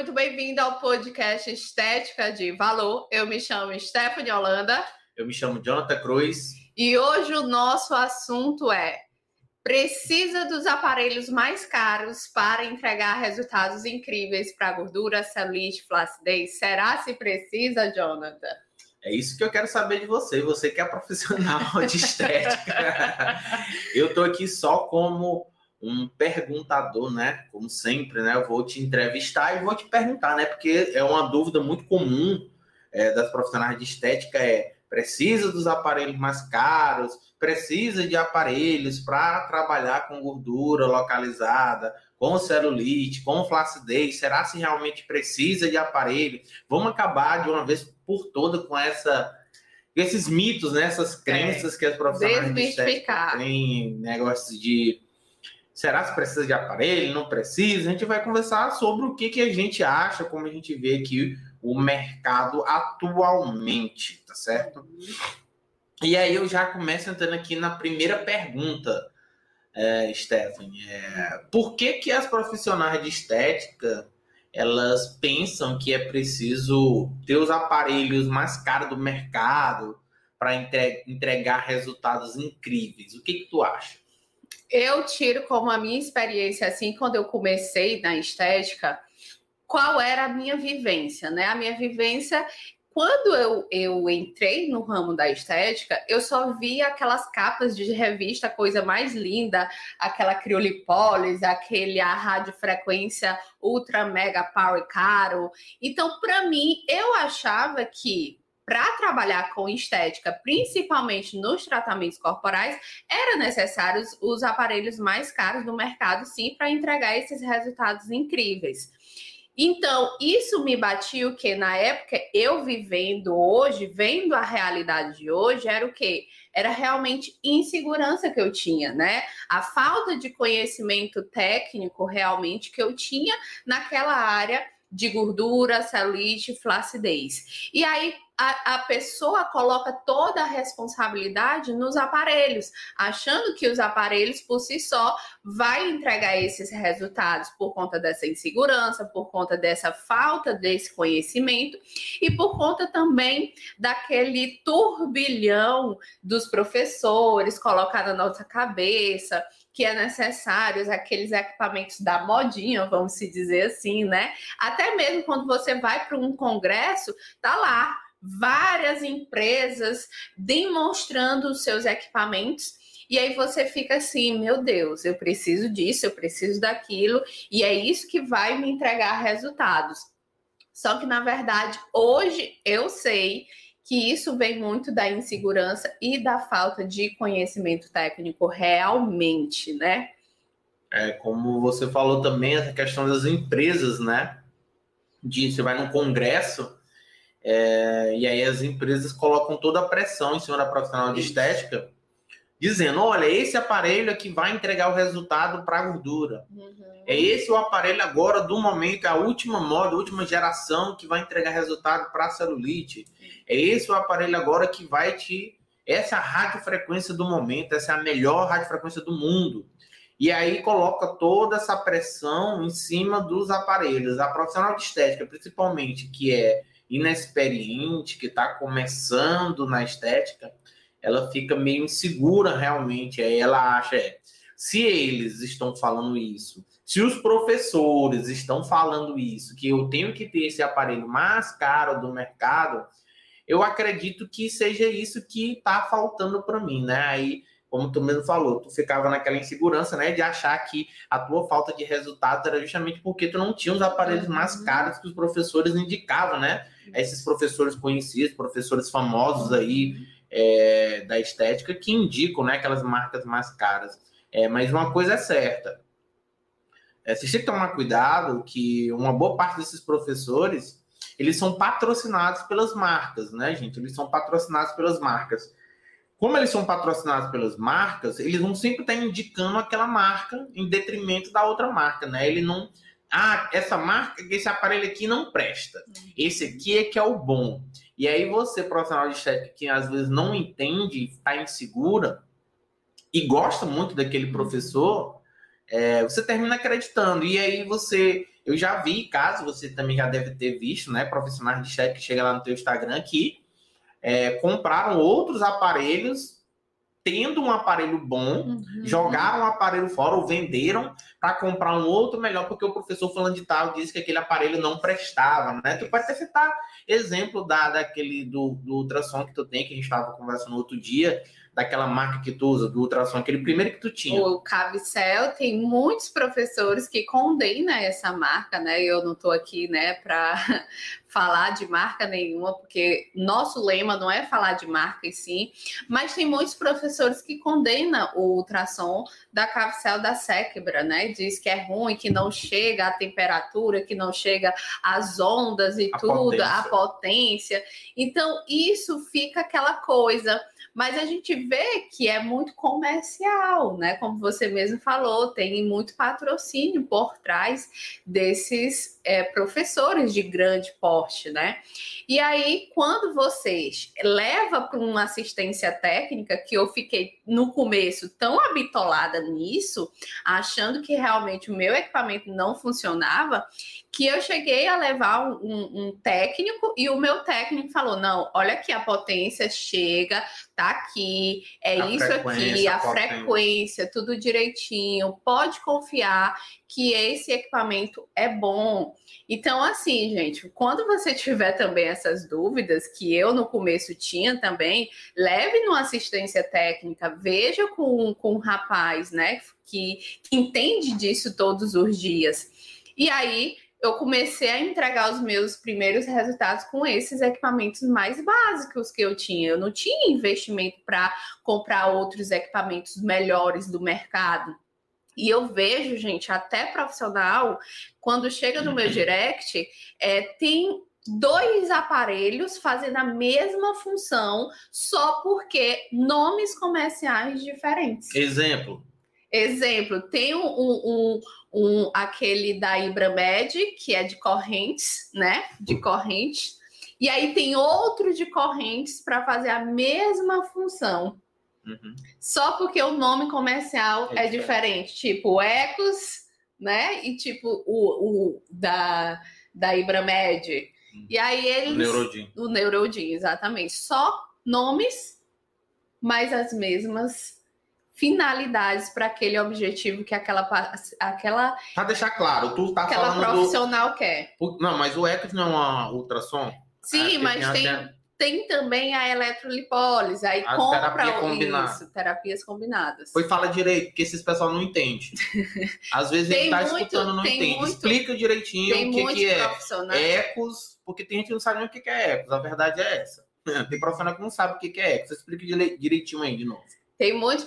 muito bem-vindo ao podcast Estética de Valor. Eu me chamo Stephanie Holanda. Eu me chamo Jonathan Cruz. E hoje o nosso assunto é: precisa dos aparelhos mais caros para entregar resultados incríveis para gordura, celulite, flacidez? Será se precisa, Jonathan? É isso que eu quero saber de você, você que é profissional de estética. eu tô aqui só como um perguntador, né? Como sempre, né? Eu vou te entrevistar e vou te perguntar, né? Porque é uma dúvida muito comum é, das profissionais de estética é precisa dos aparelhos mais caros, precisa de aparelhos para trabalhar com gordura localizada, com celulite, com flacidez. Será se realmente precisa de aparelho? Vamos acabar de uma vez por todas com essa esses mitos, né? essas crenças é, que as profissionais de estética têm, negócios de será que precisa de aparelho, não precisa? A gente vai conversar sobre o que, que a gente acha, como a gente vê aqui o mercado atualmente, tá certo? E aí eu já começo entrando aqui na primeira pergunta, é, Stephanie. É, por que, que as profissionais de estética elas pensam que é preciso ter os aparelhos mais caros do mercado para entregar resultados incríveis? O que, que tu acha? Eu tiro como a minha experiência, assim, quando eu comecei na estética, qual era a minha vivência, né? A minha vivência quando eu, eu entrei no ramo da estética, eu só via aquelas capas de revista, coisa mais linda, aquela criolipólise, aquele a radiofrequência ultra mega power caro. Então, para mim, eu achava que para trabalhar com estética, principalmente nos tratamentos corporais, era necessário os aparelhos mais caros do mercado, sim, para entregar esses resultados incríveis. Então, isso me batia o que na época eu vivendo hoje, vendo a realidade de hoje, era o que? Era realmente insegurança que eu tinha, né? A falta de conhecimento técnico realmente que eu tinha naquela área de gordura, celulite, flacidez. E aí a, a, pessoa coloca toda a responsabilidade nos aparelhos, achando que os aparelhos por si só vai entregar esses resultados por conta dessa insegurança, por conta dessa falta desse conhecimento e por conta também daquele turbilhão dos professores colocar na nossa cabeça que é necessário, aqueles equipamentos da modinha, vamos se dizer assim, né? Até mesmo quando você vai para um congresso, tá lá várias empresas demonstrando os seus equipamentos. E aí você fica assim, meu Deus, eu preciso disso, eu preciso daquilo, e é isso que vai me entregar resultados. Só que na verdade, hoje eu sei que isso vem muito da insegurança e da falta de conhecimento técnico realmente, né? É, como você falou também, essa questão das empresas, né? De você vai num congresso, é, e aí as empresas colocam toda a pressão em cima da profissional de estética, dizendo: olha, esse aparelho aqui vai entregar o resultado para a gordura. Uhum. É esse o aparelho agora do momento, a última moda, a última geração que vai entregar resultado para a celulite. É esse o aparelho agora que vai te. Essa é a radiofrequência do momento, essa é a melhor radiofrequência do mundo. E aí coloca toda essa pressão em cima dos aparelhos. A profissional de estética, principalmente, que é inexperiente, que está começando na estética, ela fica meio insegura realmente. Aí ela acha, é, se eles estão falando isso, se os professores estão falando isso, que eu tenho que ter esse aparelho mais caro do mercado, eu acredito que seja isso que está faltando para mim, né? Aí como tu mesmo falou, tu ficava naquela insegurança, né, de achar que a tua falta de resultados era justamente porque tu não tinha os aparelhos mais uhum. caros que os professores indicavam, né? Esses professores conhecidos, professores famosos aí é, da estética que indicam, né, aquelas marcas mais caras. É, mas uma coisa é certa, é, vocês têm que tomar cuidado que uma boa parte desses professores eles são patrocinados pelas marcas, né, gente? Eles são patrocinados pelas marcas como eles são patrocinados pelas marcas, eles vão sempre estar indicando aquela marca em detrimento da outra marca, né? Ele não. Ah, essa marca, esse aparelho aqui não presta. Esse aqui é que é o bom. E aí você, profissional de estética, que às vezes não entende, está insegura e gosta muito daquele professor, é, você termina acreditando. E aí você Eu já vi caso, você também já deve ter visto, né? Profissionais de chat que chega lá no teu Instagram que é, compraram outros aparelhos tendo um aparelho bom, uhum. jogaram o aparelho fora ou venderam para comprar um outro melhor, porque o professor falando de tal disse que aquele aparelho não prestava, né? Tu pode até citar exemplo da, daquele do, do ultrassom que tu tem, que a gente estava conversando outro dia, daquela marca que tu usa, do ultrassom, aquele primeiro que tu tinha. O Cavicel tem muitos professores que condenam essa marca, né? Eu não estou aqui, né, para falar de marca nenhuma, porque nosso lema não é falar de marca e sim, mas tem muitos professores que condenam o ultrassom da Cavicel da Secbra, né? Diz que é ruim, que não chega a temperatura, que não chega às ondas e a tudo, potência. a potência. Então, isso fica aquela coisa mas a gente vê que é muito comercial, né? Como você mesmo falou, tem muito patrocínio por trás desses é, professores de grande porte, né? E aí, quando vocês leva para uma assistência técnica, que eu fiquei no começo tão habitolada nisso, achando que realmente o meu equipamento não funcionava, que eu cheguei a levar um, um, técnico e o meu técnico falou: não, olha aqui, a potência chega, tá aqui, é a isso aqui, a, a frequência, tudo direitinho, pode confiar que esse equipamento é bom. Então, assim, gente, quando você tiver também essas dúvidas, que eu no começo tinha também, leve numa assistência técnica, veja com, com um rapaz, né, que, que entende disso todos os dias. E aí eu comecei a entregar os meus primeiros resultados com esses equipamentos mais básicos que eu tinha. Eu não tinha investimento para comprar outros equipamentos melhores do mercado. E eu vejo, gente, até profissional, quando chega no meu direct, é, tem dois aparelhos fazendo a mesma função, só porque nomes comerciais diferentes. Exemplo. Exemplo, tem um, um, um, aquele da Ibramed, que é de correntes, né? De corrente. E aí tem outro de correntes para fazer a mesma função. Uhum. Só porque o nome comercial é, é diferente. Tipo, Ecos, né? E tipo, o, o da, da Ibramed. Uhum. E aí eles. O Neurodin. O Neurodin, exatamente. Só nomes, mas as mesmas finalidades para aquele objetivo que aquela aquela para deixar claro tu tá aquela falando profissional do... quer não mas o ECOS não é uma ultrassom sim mas tem tem, tem, também a eletrolipólise aí a compra terapia combinada. isso terapias combinadas. Foi fala direito porque esses pessoal não entende. Às vezes ele tá muito, escutando não entende. muito, explica direitinho o que, que é ecos porque tem gente que não sabe nem o que é ecos a verdade é essa. Tem profissional que não sabe o que é ecos. Explica direitinho aí de novo tem muitos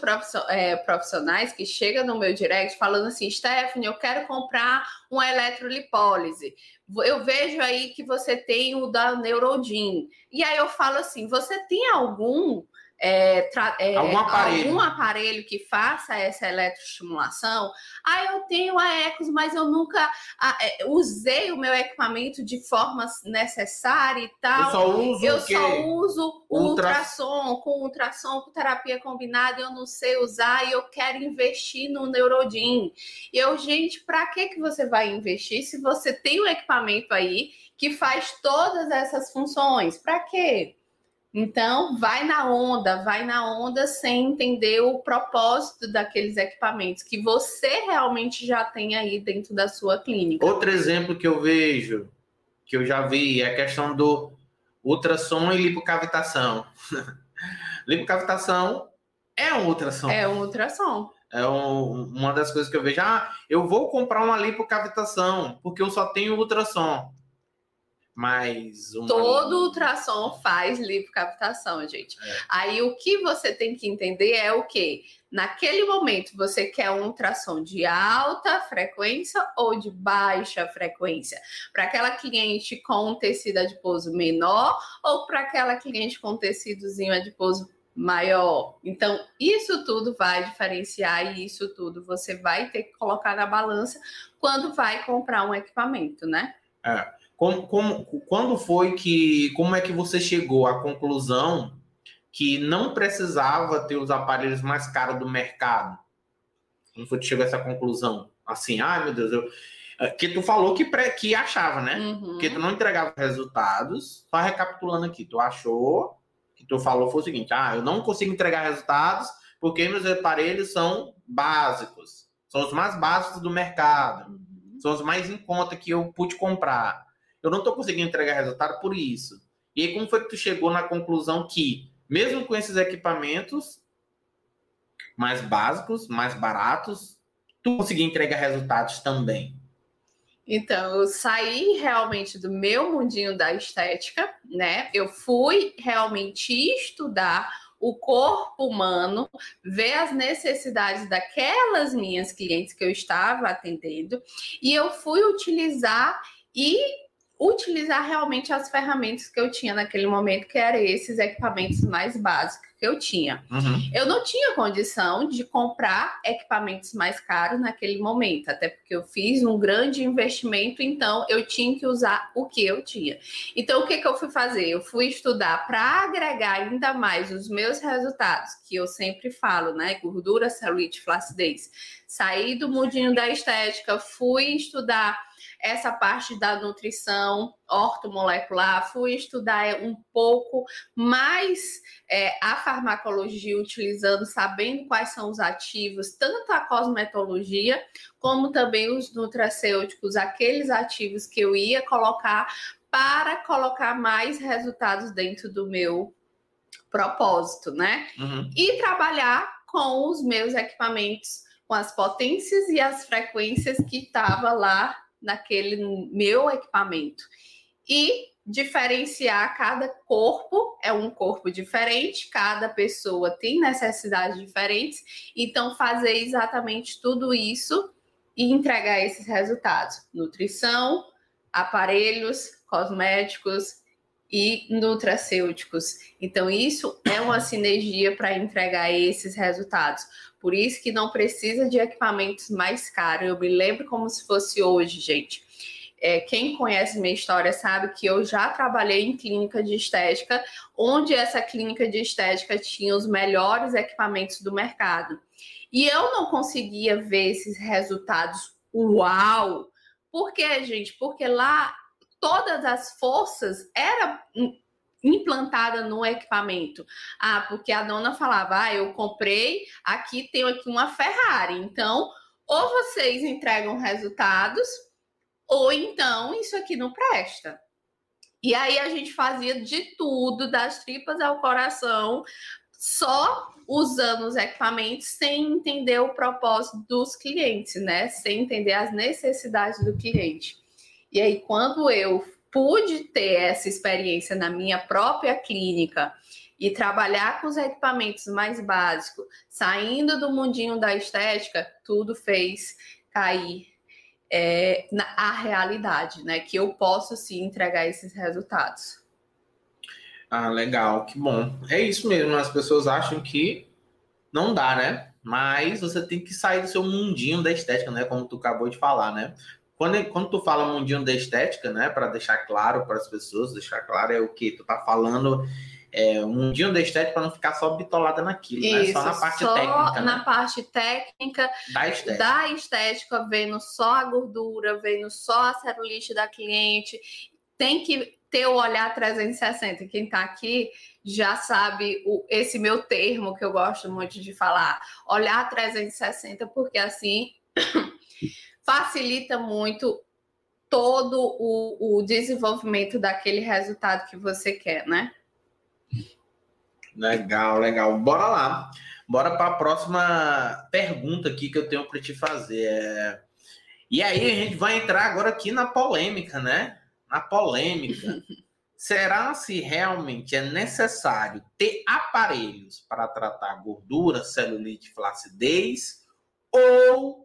é, profissionais que chegam no meu direct falando assim, Stephanie, eu quero comprar uma eletrolipólise. Eu vejo aí que você tem o da Neurodin. E aí eu falo assim, você tem algum é, é, algum, aparelho. algum, aparelho. que faça essa eletroestimulação. Ah, eu tenho a Ecos, mas eu nunca a, é, usei o meu equipamento de forma necessária e tal. Eu só uso, eu só uso o Ultra... ultrassom, com ultrassom, com terapia combinada, eu não sei usar e eu quero investir no Neurodin. E eu, gente, para que, que você vai investir se você tem um equipamento aí que faz todas essas funções? Para quê? Então, vai na onda, vai na onda sem entender o propósito daqueles equipamentos que você realmente já tem aí dentro da sua clínica. Outro exemplo que eu vejo, que eu já vi, é a questão do ultrassom e lipocavitação. lipocavitação é um ultrassom. É um ultrassom. É um, uma das coisas que eu vejo. Ah, eu vou comprar uma lipocavitação, porque eu só tenho ultrassom mais uma... Todo ultrassom faz lipocaptação, gente. É. Aí o que você tem que entender é o que? Naquele momento você quer um ultrassom de alta frequência ou de baixa frequência? Para aquela cliente com um tecido adiposo menor ou para aquela cliente com tecidozinho adiposo maior. Então, isso tudo vai diferenciar e isso tudo você vai ter que colocar na balança quando vai comprar um equipamento, né? É. Como, como, quando foi que, como é que você chegou à conclusão que não precisava ter os aparelhos mais caros do mercado? Como foi que chegou a essa conclusão? Assim, ai meu Deus, eu, É, que tu falou que, pré, que achava, né? Uhum. Que tu não entregava resultados. Só recapitulando aqui, tu achou que tu falou foi o seguinte: ah, eu não consigo entregar resultados porque meus aparelhos são básicos. São os mais básicos do mercado. Uhum. São os mais em conta que eu pude comprar. Eu não estou conseguindo entregar resultado por isso. E aí, como foi que tu chegou na conclusão que, mesmo com esses equipamentos mais básicos, mais baratos, tu conseguia entregar resultados também? Então, eu saí realmente do meu mundinho da estética, né? Eu fui realmente estudar o corpo humano, ver as necessidades daquelas minhas clientes que eu estava atendendo, e eu fui utilizar e utilizar realmente as ferramentas que eu tinha naquele momento, que eram esses equipamentos mais básicos que eu tinha. Uhum. Eu não tinha condição de comprar equipamentos mais caros naquele momento, até porque eu fiz um grande investimento, então eu tinha que usar o que eu tinha. Então, o que, que eu fui fazer? Eu fui estudar para agregar ainda mais os meus resultados, que eu sempre falo, né? Gordura, celulite, flacidez. Saí do mundinho da estética, fui estudar essa parte da nutrição ortomolecular, fui estudar um pouco mais é, a farmacologia, utilizando, sabendo quais são os ativos, tanto a cosmetologia, como também os nutracêuticos, aqueles ativos que eu ia colocar para colocar mais resultados dentro do meu propósito, né? Uhum. E trabalhar com os meus equipamentos, com as potências e as frequências que estava lá naquele meu equipamento. E diferenciar cada corpo, é um corpo diferente, cada pessoa tem necessidades diferentes, então fazer exatamente tudo isso e entregar esses resultados: nutrição, aparelhos, cosméticos e nutracêuticos. Então, isso é uma sinergia para entregar esses resultados. Por isso que não precisa de equipamentos mais caros. Eu me lembro como se fosse hoje, gente. É, quem conhece minha história sabe que eu já trabalhei em clínica de estética, onde essa clínica de estética tinha os melhores equipamentos do mercado. E eu não conseguia ver esses resultados uau! Por quê, gente? Porque lá todas as forças eram implantada no equipamento. Ah, porque a dona falava: "Ah, eu comprei, aqui tenho aqui uma Ferrari". Então, ou vocês entregam resultados, ou então isso aqui não presta. E aí a gente fazia de tudo, das tripas ao coração, só usando os equipamentos sem entender o propósito dos clientes, né? Sem entender as necessidades do cliente. E aí, quando eu pude ter essa experiência na minha própria clínica e trabalhar com os equipamentos mais básicos, saindo do mundinho da estética, tudo fez cair é, na a realidade, né? Que eu posso sim entregar esses resultados. Ah, legal, que bom. É isso mesmo, as pessoas acham que não dá, né? Mas você tem que sair do seu mundinho da estética, né? Como tu acabou de falar, né? Quando, quando tu fala mundinho da estética, né, para deixar claro para as pessoas, deixar claro é o que tu tá falando é, um mundinho da estética para não ficar só bitolada naquilo, Isso, né? Só na parte só técnica. Na né? parte técnica da estética. da estética, vendo só a gordura, vendo só a celulite da cliente. Tem que ter o olhar 360. Quem está aqui já sabe o, esse meu termo que eu gosto muito de falar. Olhar 360, porque assim facilita muito todo o, o desenvolvimento daquele resultado que você quer, né? Legal, legal. Bora lá. Bora para a próxima pergunta aqui que eu tenho para te fazer. É, e aí a gente vai entrar agora aqui na polêmica, né? Na polêmica. Será se realmente é necessário ter aparelhos para tratar gordura, celulite, flacidez ou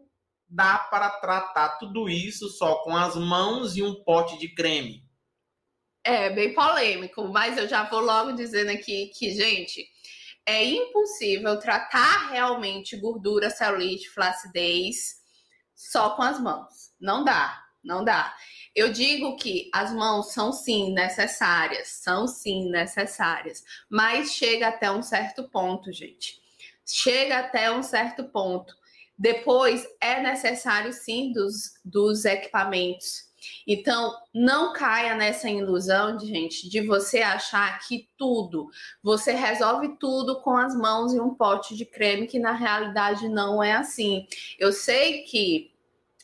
dá para tratar tudo isso só com as mãos e um pote de creme? É bem polêmico, mas eu já vou logo dizendo aqui que, gente, é impossível tratar realmente gordura, celulite, flacidez só com as mãos. Não dá, não dá. Eu digo que as mãos são sim necessárias, são sim necessárias, mas chega até um certo ponto, gente. Chega até um certo ponto Depois, é necessário sim dos, dos equipamentos. Então, não caia nessa ilusão, de, gente, de você achar que tudo, você resolve tudo com as mãos e um pote de creme, que na realidade não é assim. Eu sei que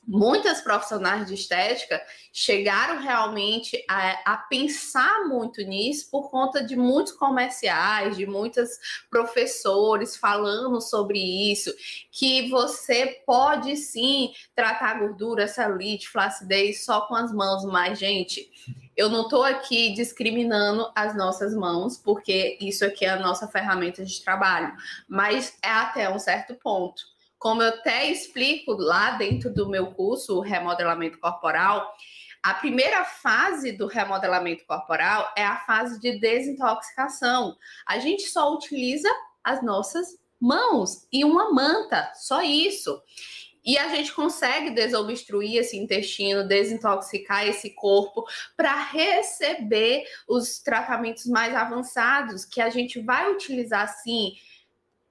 muitas profissionais de estética chegaram realmente a, a, pensar muito nisso por conta de muitos comerciais, de muitos professores falando sobre isso, que você pode sim tratar gordura, celulite, flacidez só com as mãos, mas gente, eu não estou aqui discriminando as nossas mãos, porque isso aqui é a nossa ferramenta de trabalho, mas é até um certo ponto como eu até explico lá dentro do meu curso, o remodelamento corporal, a primeira fase do remodelamento corporal é a fase de desintoxicação. A gente só utiliza as nossas mãos e uma manta, só isso. E a gente consegue desobstruir esse intestino, desintoxicar esse corpo para receber os tratamentos mais avançados que a gente vai utilizar sim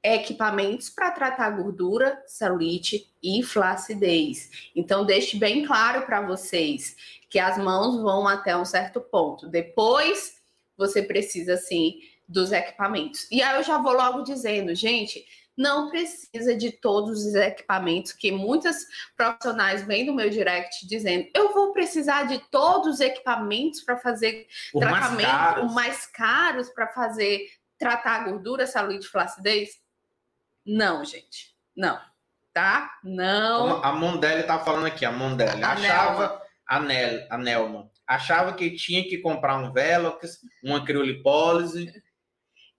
equipamentos para tratar gordura, celulite e flacidez. Então, deixe bem claro para vocês que as mãos vão até um certo ponto. Depois, você precisa, sim, dos equipamentos. E aí eu já vou logo dizendo, gente, não precisa de todos os equipamentos, que muitas profissionais vêm no meu direct dizendo: eu vou precisar de todos os equipamentos para fazer o tratamento, mais mais caros para fazer tratar a gordura, celulite, flacidez. Não, gente. Não. Tá? Não. A Mondelli tá falando aqui, a Mondelli. A achava, a, Nel, a Nelma, achava que tinha que comprar um Velox, uma criolipólise.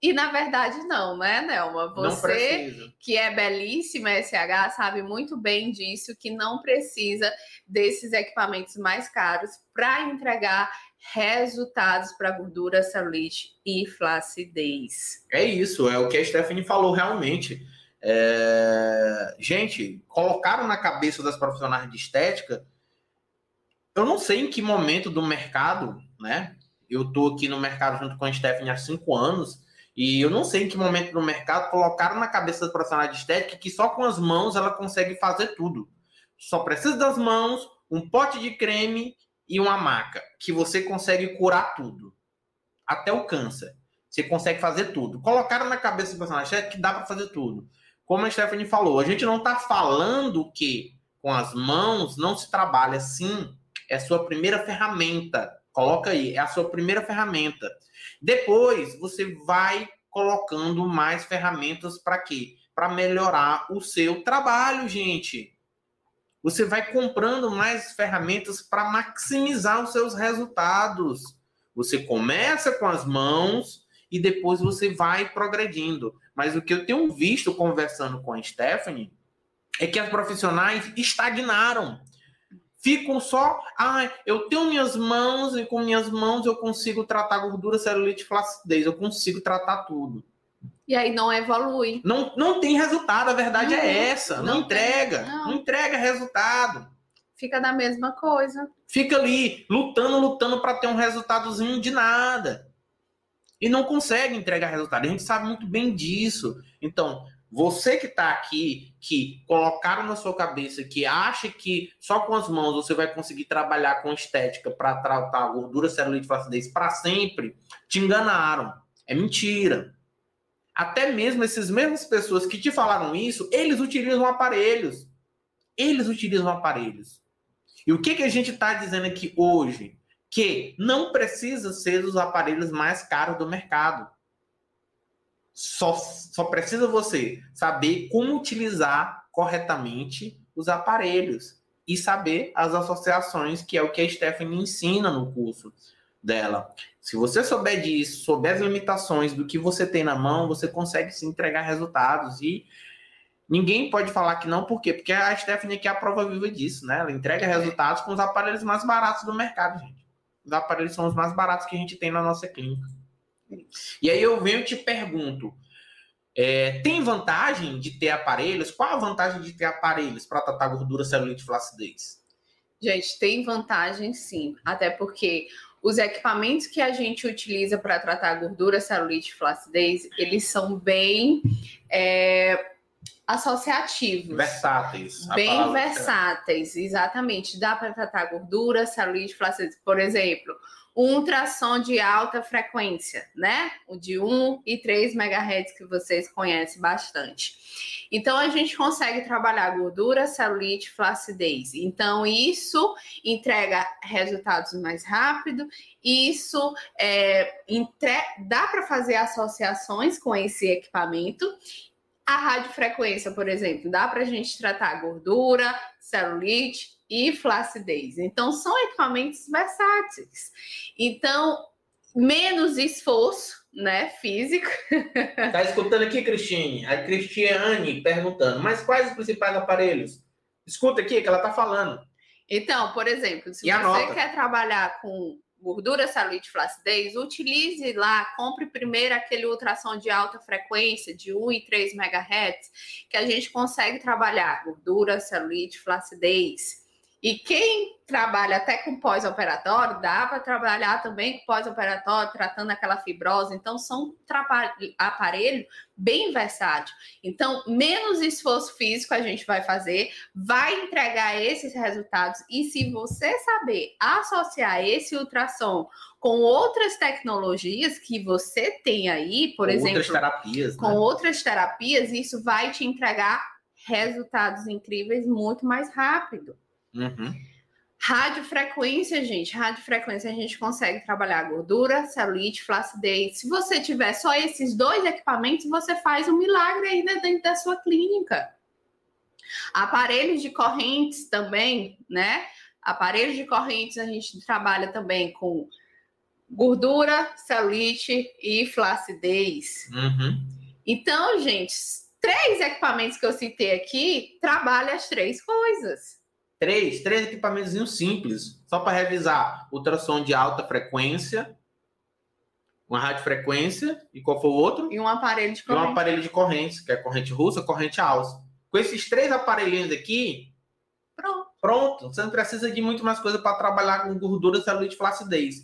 E na verdade não, né, Nelma? Você que é belíssima SH sabe muito bem disso, que não precisa desses equipamentos mais caros para entregar resultados para gordura, celulite e flacidez. É isso, é o que a Stephanie falou realmente. É... Gente, colocaram na cabeça das profissionais de estética. Eu não sei em que momento do mercado, né? Eu tô aqui no mercado junto com a Stephanie há cinco anos. E eu não sei em que momento do mercado colocaram na cabeça das profissionais de estética que só com as mãos ela consegue fazer tudo. Só precisa das mãos, um pote de creme e uma maca, que você consegue curar tudo. Até o câncer. Você consegue fazer tudo. Colocaram na cabeça de estética que dá para fazer tudo como a Stephanie falou, a gente não está falando que com as mãos não se trabalha sim, é a sua primeira ferramenta. Coloca aí, é a sua primeira ferramenta. Depois você vai colocando mais ferramentas para quê? Para melhorar o seu trabalho, gente. Você vai comprando mais ferramentas para maximizar os seus resultados. Você começa com as mãos e depois você vai progredindo. Mas o que eu tenho visto conversando com a Stephanie é que as profissionais estagnaram. Ficam só, ah, eu tenho minhas mãos e com minhas mãos eu consigo tratar gordura, celulite, flacidez, eu consigo tratar tudo. E aí não evolui. Não, não tem resultado, a verdade é não, é essa. Não, não entrega, tem, não. não entrega resultado. Fica da mesma coisa. Fica ali, lutando, lutando para ter um resultadozinho de nada e não consegue entregar resultado. A gente sabe muito bem disso. Então, você que está aqui, que colocaram na sua cabeça que acha que só com as mãos você vai conseguir trabalhar com estética para tratar gordura, celulite, flacidez para sempre, te enganaram. É mentira. Até mesmo essas mesmas pessoas que te falaram isso, eles utilizam aparelhos. Eles utilizam aparelhos. E o que, que a gente está dizendo aqui hoje? Que não precisa ser os aparelhos mais caros do mercado. Só, só precisa você saber como utilizar corretamente os aparelhos e saber as associações, que é o que a Stephanie ensina no curso dela. Se você souber disso, souber as limitações do que você tem na mão, você consegue se entregar resultados e ninguém pode falar que não, por quê? Porque a Stephanie aqui é a prova viva disso, né? Ela entrega resultados com os aparelhos mais baratos do mercado, gente aparelhos são os mais baratos que a gente tem na nossa clínica. E aí eu venho e te pergunto: é, tem vantagem de ter aparelhos? Qual a vantagem de ter aparelhos para tratar gordura, celulite e flacidez? Gente, tem vantagem sim, até porque os equipamentos que a gente utiliza para tratar gordura, celulite e flacidez, eles são bem é, associativos. Versáteis. Bem palavra é versáteis, exatamente. Dá para tratar gordura, celulite, flacidez. Por exemplo, um ultrassom de alta frequência, né? O de 1 e 3 MHz que vocês conhecem bastante. Então a gente consegue trabalhar gordura, celulite, flacidez. Então isso entrega resultados mais rápido. Isso é, entre... dá para fazer associações com esse equipamento a radiofrequência, por exemplo, dá para a gente tratar gordura, celulite e flacidez. Então, são equipamentos versáteis. Então, menos esforço, né, físico. Tá escutando aqui, Cristine? A Cristiane perguntando, mas quais os principais aparelhos? Escuta aqui que ela tá falando. Então, por exemplo, se E você anota. quer trabalhar com gordura, celulite, flacidez, utilize lá, compre primeiro aquele ultrassom de alta frequência, de 1 e 3 MHz, que a gente consegue trabalhar gordura, celulite, flacidez. E quem trabalha até com pós-operatório, dá para trabalhar também com pós-operatório, tratando aquela fibrose. Então, são aparelho bem versátil. Então, menos esforço físico a gente vai fazer, vai entregar esses resultados. E se você saber associar esse ultrassom com outras tecnologias que você tem aí, por Com exemplo, Outras terapias, com né? outras terapias, isso vai te entregar resultados incríveis muito mais rápido. Uhum. Radiofrequência, gente, radiofrequência a gente consegue trabalhar gordura, celulite, flacidez. Se você tiver só esses dois equipamentos, você faz um milagre ainda dentro da sua clínica. Aparelhos de correntes também, né? Aparelhos de correntes a gente trabalha também com gordura, celulite e flacidez. Uhum. Então, gente, três equipamentos que eu citei aqui trabalham as três coisas. Três, três equipamentos simples, só para revisar. Ultrassom de alta frequência, uma radiofrequência, e qual foi o outro? E um aparelho de E um corrente. aparelho de correntes, que é corrente russa, corrente alça. Com esses três aparelhinhos aqui, Pronto. pronto. Você não precisa de muito mais coisa para trabalhar com gordura, celulite e flacidez.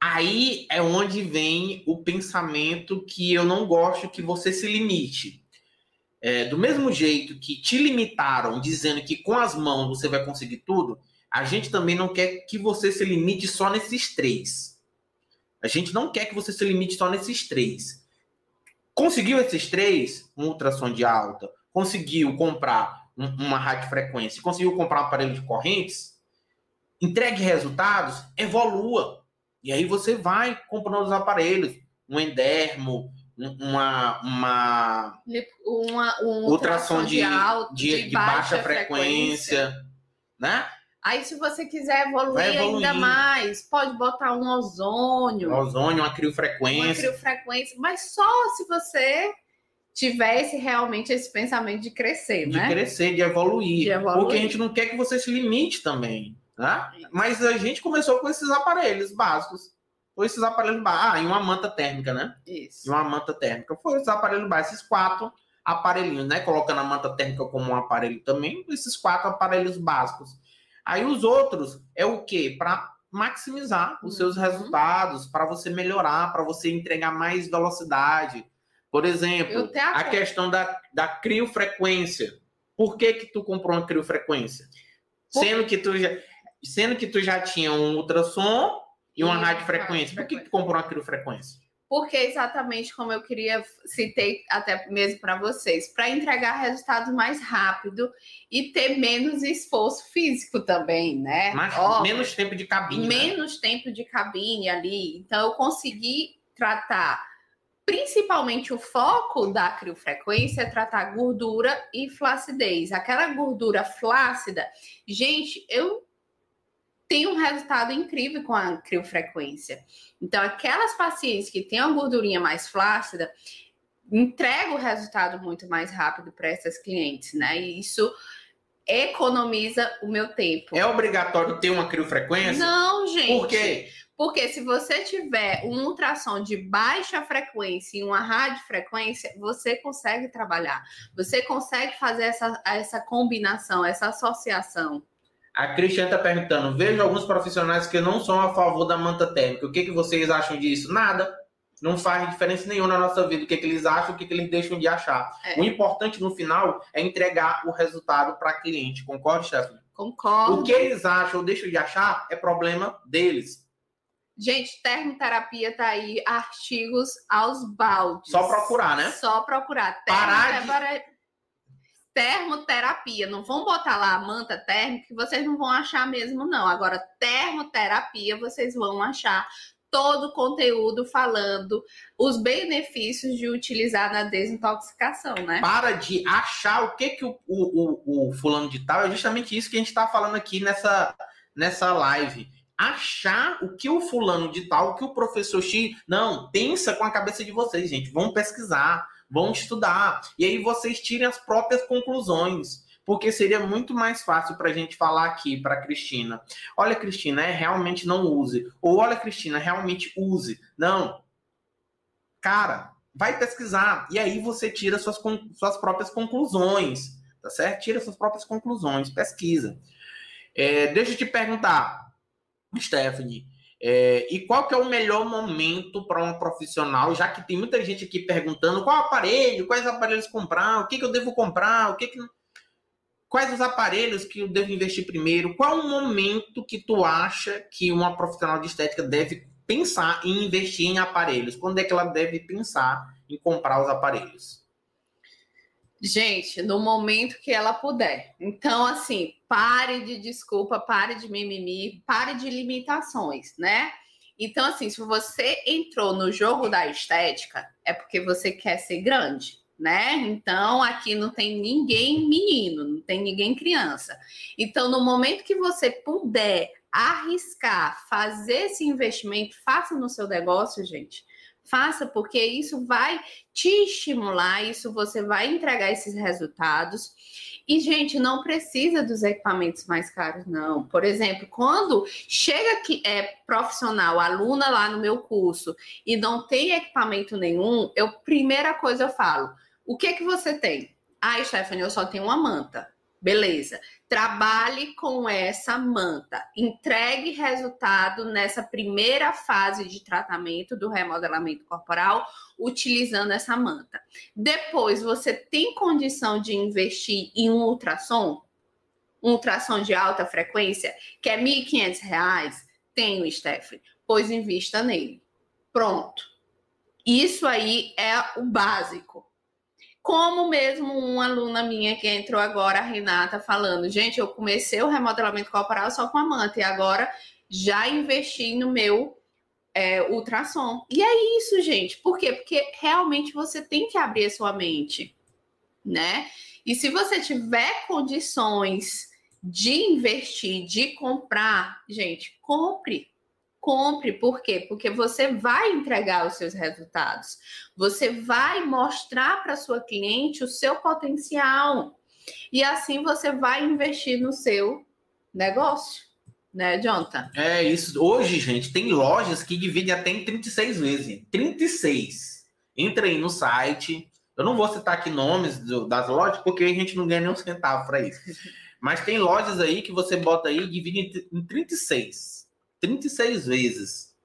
Aí é onde vem o pensamento que eu não gosto que você se limite. É, do mesmo jeito que te limitaram dizendo que com as mãos você vai conseguir tudo, a gente também não quer que você se limite só nesses três. A gente não quer que você se limite só nesses três. Conseguiu esses três, um ultrassom de alta, conseguiu comprar um- uma radiofrequência, conseguiu comprar um aparelho de correntes, entregue resultados, evolua. E aí você vai comprando os aparelhos, um endermo, uma, uma Uma, um ultrassom de, alto, de, de baixa, frequência, né? Aí, se você quiser evoluir, Vai evoluindo. ainda mais, pode botar um ozônio, Ozônio, uma uma criofrequência. criofrequência, mas só se você tivesse realmente esse pensamento de crescer, de né? crescer, de evoluir, De evoluir. Porque a gente não quer que você se limite também, né? Mas a gente começou com esses aparelhos básicos. Foi esses aparelhos básicos. Ah, e uma manta térmica, né? Isso. E uma manta térmica. Foi esses aparelhos básicos, esses quatro aparelhinhos, né? Colocando a manta térmica como um aparelho também, esses quatro aparelhos básicos. Aí os outros é o quê? Para maximizar os seus Uhum. resultados, para você melhorar, para você entregar mais velocidade. Por exemplo, a questão da, da criofrequência. Por que que tu comprou uma criofrequência? Por- Sendo que tu já, sendo que tu já tinha um ultrassom e uma uma radiofrequência. Por que que comprou uma criofrequência? Porque exatamente como eu queria, citei até mesmo para vocês, para entregar resultados mais rápido e ter menos esforço físico também, né? Mais, Ó, menos tempo de cabine. né? menos tempo de cabine ali. Então, eu consegui tratar, principalmente o foco da criofrequência é tratar gordura e flacidez. Aquela gordura flácida, gente, eu tenho um resultado incrível com a criofrequência. Então, aquelas pacientes que têm uma gordurinha mais flácida, entrega o resultado muito mais rápido para essas clientes, né? E isso economiza o meu tempo. É obrigatório ter uma criofrequência? Não, gente. Por quê? Porque se você tiver um ultrassom de baixa frequência e uma radiofrequência, você consegue trabalhar. Você consegue fazer essa, essa combinação, essa associação. A Cristiane está perguntando: vejo alguns profissionais que não são a favor da manta térmica. O que, que vocês acham disso? Nada. Não faz diferença nenhuma na nossa vida o que, que eles acham, o que, que eles deixam de achar. É. O importante no final é entregar o resultado para cliente. Concorda, Stephanie? Concordo. O que eles acham ou deixam de achar é problema deles. Gente, termoterapia tá aí, artigos aos baldes. Só procurar, né? Só procurar. Parar de- Termotera- Termoterapia. Não vão botar lá a manta térmica que vocês não vão achar mesmo, não. Agora, termoterapia, vocês vão achar todo o conteúdo falando os benefícios de utilizar na desintoxicação, né? Para de achar o que, que o, o, o, o fulano de tal é justamente isso que a gente está falando aqui nessa, nessa live. Achar o que o fulano de tal, o que o professor X. Não, pensa com a cabeça de vocês, gente. Vão pesquisar, vão estudar. E aí vocês tirem as próprias conclusões. Porque seria muito mais fácil para a gente falar aqui para Cristina. Olha, Cristina, é, realmente não use. Ou olha, Cristina, realmente use. Não. Cara, vai pesquisar. E aí você tira suas, suas próprias conclusões. Tá certo? Tira suas próprias conclusões. Pesquisa. É, deixa eu te perguntar, Stephanie. É, e qual que é o melhor momento para um profissional, já que tem muita gente aqui perguntando qual aparelho, quais aparelhos comprar, o que, que eu devo comprar, o que, que quais os aparelhos que eu devo investir primeiro, qual o momento que tu acha que uma profissional de estética deve pensar em investir em aparelhos? Quando é que ela deve pensar em comprar os aparelhos? Gente, no momento que ela puder. Então, assim, pare de desculpa, pare de mimimi, pare de limitações, né? Então, assim, se você entrou no jogo da estética, é porque você quer ser grande, né? Então, aqui não tem ninguém menino, não tem ninguém criança. Então, no momento que você puder arriscar, fazer esse investimento, faça no seu negócio, gente. Faça, porque isso vai te estimular, isso você vai entregar esses resultados. E, gente, não precisa dos equipamentos mais caros, não. Por exemplo, quando chega que é profissional, aluna lá no meu curso, e não tem equipamento nenhum, eu primeira coisa eu falo: o que que você tem? Ah, Stephanie, eu só tenho uma manta. Beleza. Trabalhe com essa manta. Entregue resultado nessa primeira fase de tratamento do remodelamento corporal utilizando essa manta. Depois, você tem condição de investir em um ultrassom? Um ultrassom de alta frequência, que é R$ 1.500? Tenho, Stephanie. Pois invista nele. Pronto. Isso aí é o básico. Como mesmo uma aluna minha que entrou agora, a Renata, falando: gente, eu comecei o remodelamento corporal só com a manta e agora já investi no meu é, ultrassom. E é isso, gente. Por quê? Porque realmente você tem que abrir a sua mente, né? E se você tiver condições de investir, de comprar, gente, compre. Compre, por quê? Porque você vai entregar os seus resultados. Você vai mostrar para sua cliente o seu potencial. E assim você vai investir no seu negócio, né, Jonathan? É isso. Hoje, gente, tem lojas que dividem até em 36 vezes. 36. Entra aí no site. Eu não vou citar aqui nomes do- das lojas, porque a gente não ganha nem um centavo para isso. Mas tem lojas aí que você bota aí e divide em 36. 36 vezes.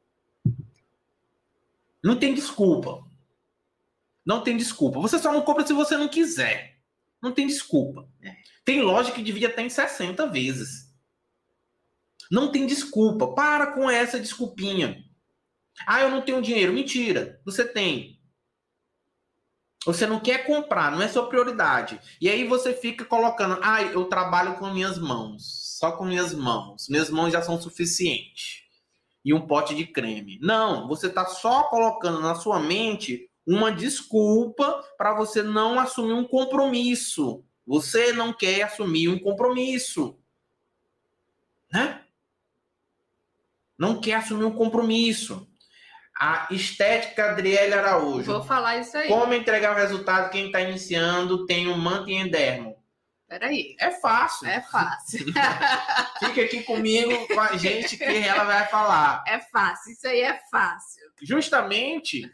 Não tem desculpa. Não tem desculpa. Você só não compra se você não quiser. Não tem desculpa. Tem loja que divide até em 60 vezes. Não tem desculpa. Para com essa desculpinha. Ah, eu não tenho dinheiro. Mentira. Você tem. Você não quer comprar, não é sua prioridade. E aí você fica colocando, ah, eu trabalho com minhas mãos, só com minhas mãos. Minhas mãos já são suficientes. E um pote de creme. Não, você está só colocando na sua mente uma desculpa para você não assumir um compromisso. Você não quer assumir um compromisso. Né? Não quer assumir um compromisso. A estética Adriele Araújo. Vou falar isso aí. Como entregar o resultado quem está iniciando tem um manto em endermo? Peraí. É fácil. É fácil. Fica aqui comigo, com a gente, que ela vai falar. é fácil. Isso aí é fácil. Justamente,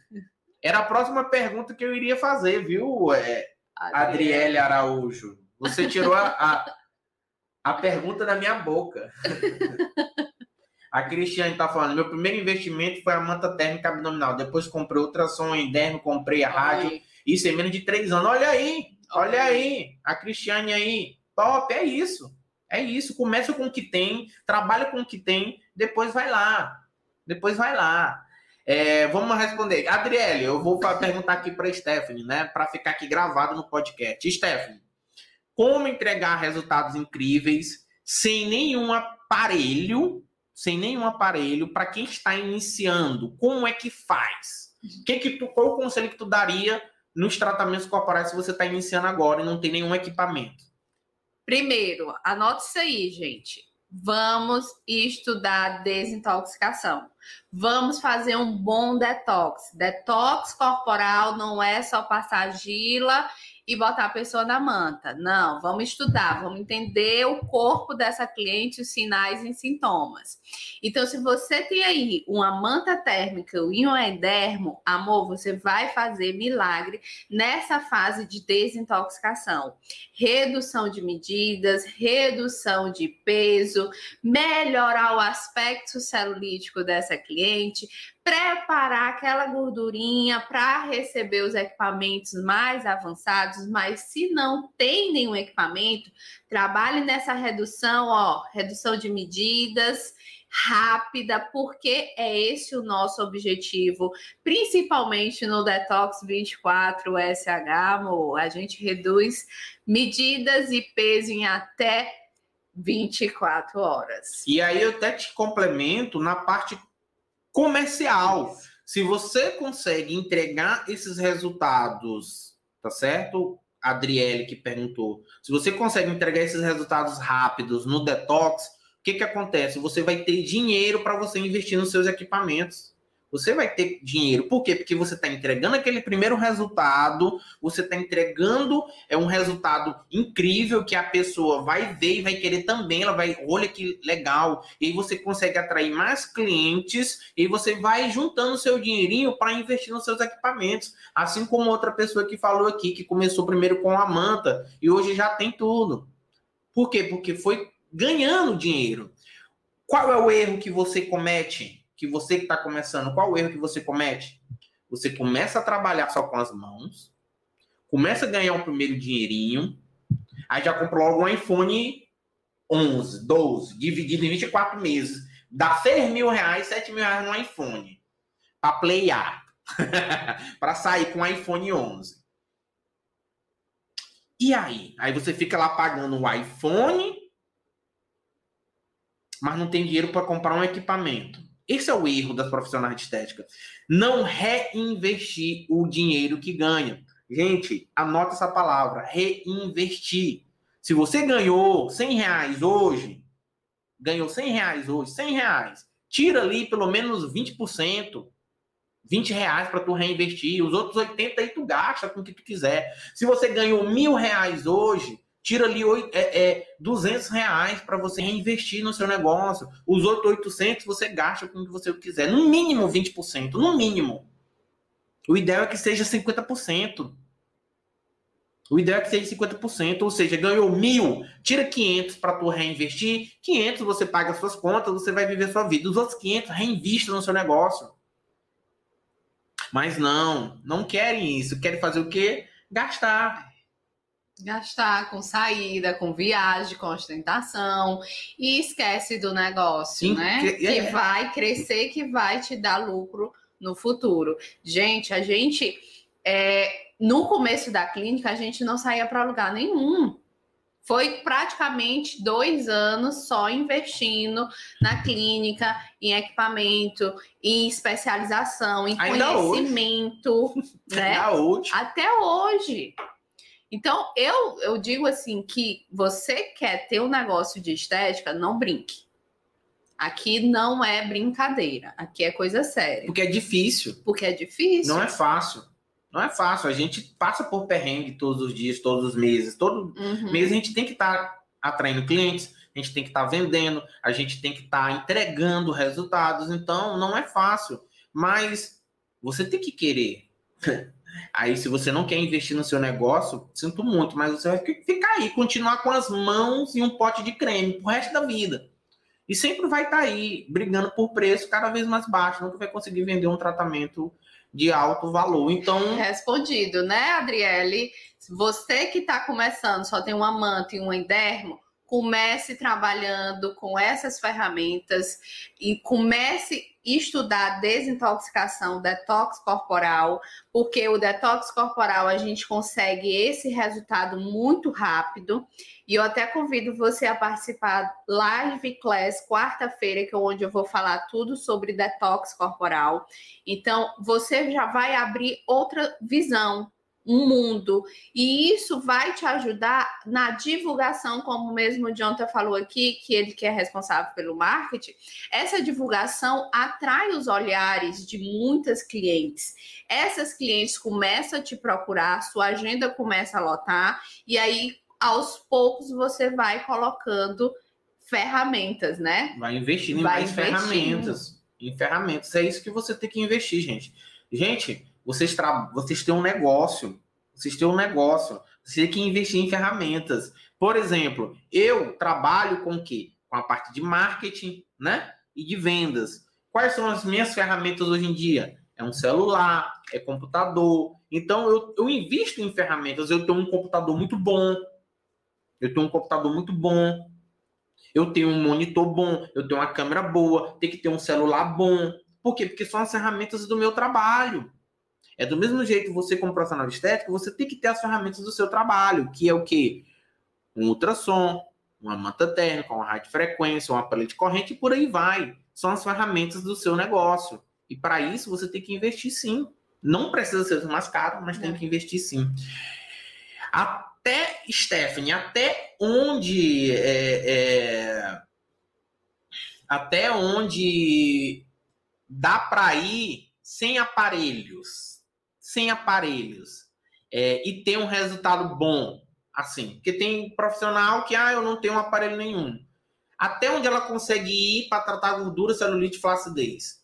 era a próxima pergunta que eu iria fazer, viu, é, Adriele Araújo? Você tirou a, a, a pergunta da minha boca. A Cristiane tá falando, meu primeiro investimento foi a manta térmica abdominal. Depois comprei ultrassom endermo, comprei a rádio. Isso em menos de três anos. Olha aí, olha aí. A Cristiane aí. Top, é isso. É isso. Começa com o que tem, trabalha com o que tem, depois vai lá. Depois vai lá. É, vamos responder. Adriele, eu vou perguntar aqui para Stephanie, né? Para ficar aqui gravado no podcast. Stephanie, como entregar resultados incríveis sem nenhum aparelho sem nenhum aparelho, para quem está iniciando, como é que faz? Que que tu, qual o conselho que tu daria nos tratamentos corporais se você está iniciando agora e não tem nenhum equipamento? Primeiro, anote isso aí, gente. Vamos estudar desintoxicação. Vamos fazer um bom detox. Detox corporal não é só passar gila e botar a pessoa na manta. Não, vamos estudar, vamos entender o corpo dessa cliente, os sinais e sintomas. Então, se você tem aí uma manta térmica e um endermo, amor, você vai fazer milagre nessa fase de desintoxicação. Redução de medidas, redução de peso, melhorar o aspecto celulítico dessa cliente, preparar aquela gordurinha para receber os equipamentos mais avançados, mas se não tem nenhum equipamento, trabalhe nessa redução, ó, redução de medidas rápida, porque é esse o nosso objetivo, principalmente no Detox 24 SH, amor. A gente reduz medidas e peso em até 24 horas. E aí eu até te complemento na parte comercial. Se você consegue entregar esses resultados, tá certo? Adriele que perguntou. Se você consegue entregar esses resultados rápidos no detox, o que que acontece? Você vai ter dinheiro para você investir nos seus equipamentos você vai ter dinheiro. Por quê? Porque você está entregando aquele primeiro resultado, você está entregando é um resultado incrível que a pessoa vai ver e vai querer também. Ela vai, olha que legal. E aí você consegue atrair mais clientes e você vai juntando seu dinheirinho para investir nos seus equipamentos. Assim como outra pessoa que falou aqui, que começou primeiro com a manta e hoje já tem tudo. Por quê? Porque foi ganhando dinheiro. Qual é o erro que você comete? Que você que está começando, qual o erro que você comete? Você começa a trabalhar só com as mãos, começa a ganhar um primeiro dinheirinho, aí já compra logo um iPhone 11, 12, dividido em 24 meses. Dá 6 mil reais, 7 mil reais no iPhone. Para playar. para sair com o iPhone 11. E aí? Aí você fica lá pagando o iPhone, mas não tem dinheiro para comprar um equipamento. Esse é o erro das profissionais de estética. Não reinvestir o dinheiro que ganha. Gente, anota essa palavra, reinvestir. Se você ganhou 100 reais hoje, ganhou 100 reais hoje, 100 reais, tira ali pelo menos 20%, 20 reais para tu reinvestir. Os outros 80 aí tu gasta com o que tu quiser. Se você ganhou mil reais hoje, tira ali é, é, 200 reais para você reinvestir no seu negócio. Os outros 800 você gasta com o que você quiser. No mínimo 20%, no mínimo. O ideal é que seja 50%. O ideal é que seja 50%, ou seja, ganhou mil, tira 500 para tu reinvestir, 500 você paga suas contas, você vai viver sua vida. Os outros 500 reinvista no seu negócio. Mas não, não querem isso. Querem fazer o quê? Gastar gastar com saída, com viagem, com ostentação e esquece do negócio, Sim, né? Que, é. que vai crescer, que vai te dar lucro no futuro. Gente, a gente é, no começo da clínica a gente não saía para lugar nenhum. Foi praticamente dois anos só investindo na clínica, em equipamento, em especialização, em Ainda conhecimento. Hoje. Né? Até hoje. Até hoje. Então, eu, eu digo assim que você quer ter um negócio de estética, não brinque. Aqui não é brincadeira, aqui é coisa séria. Porque é difícil. Porque é difícil. Não é fácil. Não é fácil. A gente passa por perrengue todos os dias, todos os meses. Todo uhum. mês a gente tem que estar tá atraindo clientes, a gente tem que estar tá vendendo, a gente tem que estar tá entregando resultados. Então, não é fácil. Mas você tem que querer. Aí, se você não quer investir no seu negócio, sinto muito, mas você vai ficar aí, continuar com as mãos e um pote de creme pro resto da vida. E sempre vai estar tá aí brigando por preço cada vez mais baixo, nunca vai conseguir vender um tratamento de alto valor. Então. Respondido, né, Adriele? Você que está começando, só tem uma manta e um endermo, comece trabalhando com essas ferramentas e comece estudar desintoxicação, detox corporal, porque o detox corporal a gente consegue esse resultado muito rápido. E eu até convido você a participar live class quarta-feira, que é onde eu vou falar tudo sobre detox corporal. Então, você já vai abrir outra visão um mundo. E isso vai te ajudar na divulgação, como mesmo o Jonathan falou aqui, que ele que é responsável pelo marketing. Essa divulgação atrai os olhares de muitas clientes. Essas clientes começam a te procurar, sua agenda começa a lotar, e aí, aos poucos, você vai colocando ferramentas, né? Vai investindo em vai mais investindo. ferramentas. Em ferramentas. É isso que você tem que investir, gente. Gente, vocês, tra... vocês têm um negócio. Vocês têm um negócio. Você tem que investir em ferramentas. Por exemplo, eu trabalho com o quê? Com a parte de marketing, né? E de vendas. Quais são as minhas ferramentas hoje em dia? É um celular, é computador. Então, eu, eu invisto em ferramentas. Eu tenho um computador muito bom. Eu tenho um computador muito bom. Eu tenho um monitor bom. Eu tenho uma câmera boa. Tem que ter um celular bom. Por quê? Porque são as ferramentas do meu trabalho. É do mesmo jeito você, como profissional de estética, você tem que ter as ferramentas do seu trabalho, que é o quê? Um ultrassom, uma manta térmica, uma radiofrequência, uma paleta de corrente e por aí vai. São as ferramentas do seu negócio. E para isso você tem que investir sim. Não precisa ser mais caro, mas tem que investir sim. Até, Stephanie, até onde é, é, até onde dá para ir sem aparelhos? Sem aparelhos é, e ter um resultado bom, assim, porque tem profissional que, ah, eu não tenho um aparelho nenhum. Até onde ela consegue ir para tratar gordura, celulite e flacidez?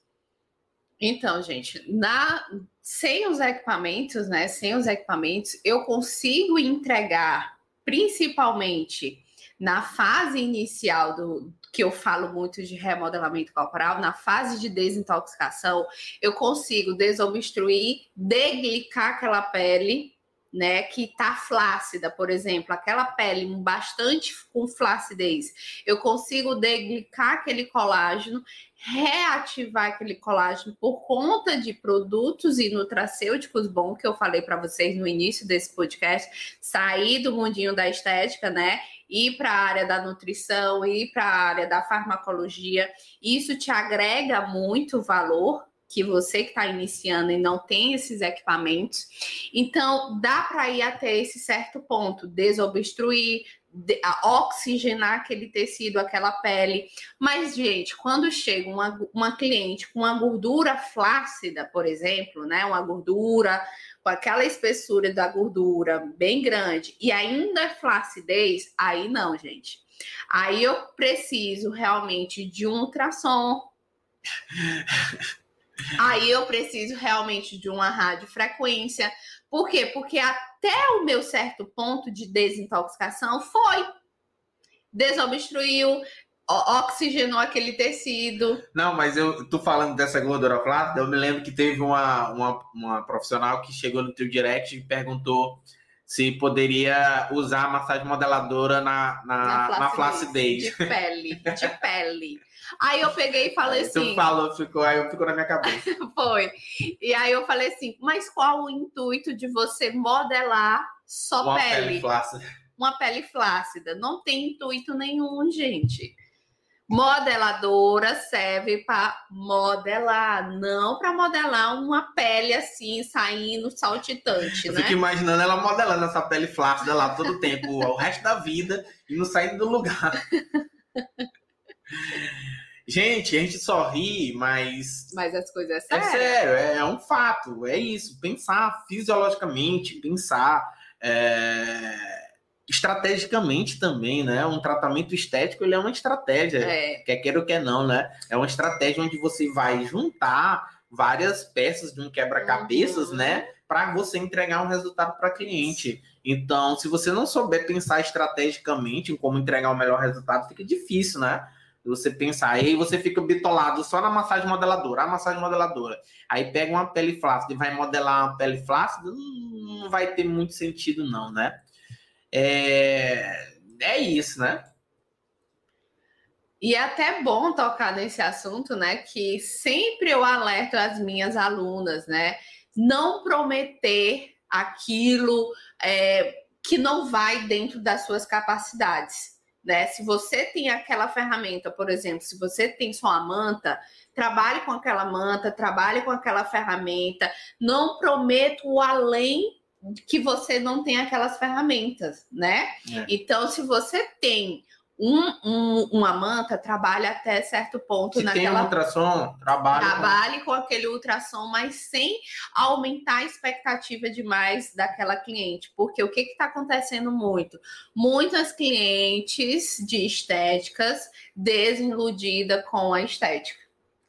Então, gente, na sem os equipamentos, né? Sem os equipamentos, eu consigo entregar, principalmente na fase inicial do, que eu falo muito de remodelamento corporal, na fase de desintoxicação, eu consigo desobstruir, deglicar aquela pele, né, que tá flácida, por exemplo, aquela pele bastante com flacidez, eu consigo deglicar aquele colágeno, reativar aquele colágeno por conta de produtos e nutracêuticos bons que eu falei para vocês no início desse podcast, sair do mundinho da estética, né, ir para a área da nutrição, ir para a área da farmacologia. Isso te agrega muito valor que você que está iniciando e não tem esses equipamentos. Então, dá para ir até esse certo ponto, desobstruir, de, oxigenar aquele tecido, aquela pele. Mas, gente, quando chega uma, uma cliente com uma gordura flácida, por exemplo, né, uma gordura com aquela espessura da gordura bem grande e ainda é flacidez, aí não, gente. Aí eu preciso realmente de um ultrassom. Aí eu preciso realmente de uma radiofrequência. Por quê? Porque até o meu certo ponto de desintoxicação foi. Desobstruiu, oxigenou aquele tecido. Não, mas eu tô falando dessa gordura flácida, eu me lembro que teve uma, uma, uma profissional que chegou no teu direct e perguntou se poderia usar a massagem modeladora na, na, na, flacidez, na flacidez. De pele, de pele. Aí eu peguei e falei aí assim. Tu falou, ficou, aí ficou na minha cabeça. Foi. E aí eu falei assim, mas qual o intuito de você modelar só Uma pele? pele flácida. Uma pele flácida. Não tem intuito nenhum, gente. Modeladora serve para modelar, não para modelar uma pele assim, saindo saltitante, Eu né? fico imaginando ela modelando essa pele flácida lá todo o tempo, o resto da vida, e não saindo do lugar. Gente, a gente só ri, mas. Mas as coisas é sério. É sério, é, um fato. É isso. Pensar fisiologicamente, pensar é, estrategicamente também, né? Um tratamento estético ele é uma estratégia. É. Quer queira ou quer não, né? É uma estratégia onde você vai juntar várias peças de um quebra-cabeças, uhum. né? Para você entregar um resultado para cliente. Então, se você não souber pensar estrategicamente em como entregar o melhor resultado, fica difícil, né? Você pensar, aí você fica bitolado só na massagem modeladora, a massagem modeladora. Aí pega uma pele flácida e vai modelar uma pele flácida, hum, não vai ter muito sentido, não, né? É, é isso, né? E é até bom tocar nesse assunto, né? Que sempre eu alerto as minhas alunas, né? Não prometer aquilo é, que não vai dentro das suas capacidades. Né? Se você tem aquela ferramenta, por exemplo, se você tem só a manta, trabalhe com aquela manta, trabalhe com aquela ferramenta, não prometo o além que você não tem aquelas ferramentas, né? É. Então, se você tem um, um, uma manta trabalha até certo ponto Se naquela. Tem um ultrassom, trabalhe. Trabalhe com... com aquele ultrassom, mas sem aumentar a expectativa demais daquela cliente. Porque o que está acontecendo muito? Muitas clientes de estéticas desiludida com a estética,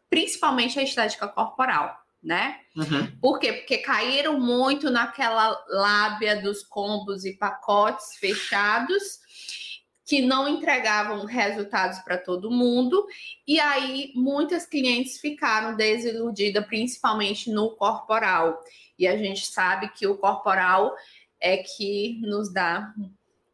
principalmente a estética corporal. Né? Uhum. Por quê? Porque caíram muito naquela lábia dos combos e pacotes fechados que não entregavam resultados para todo mundo, e aí muitas clientes ficaram desiludidas, principalmente no corporal. E a gente sabe que o corporal é que nos dá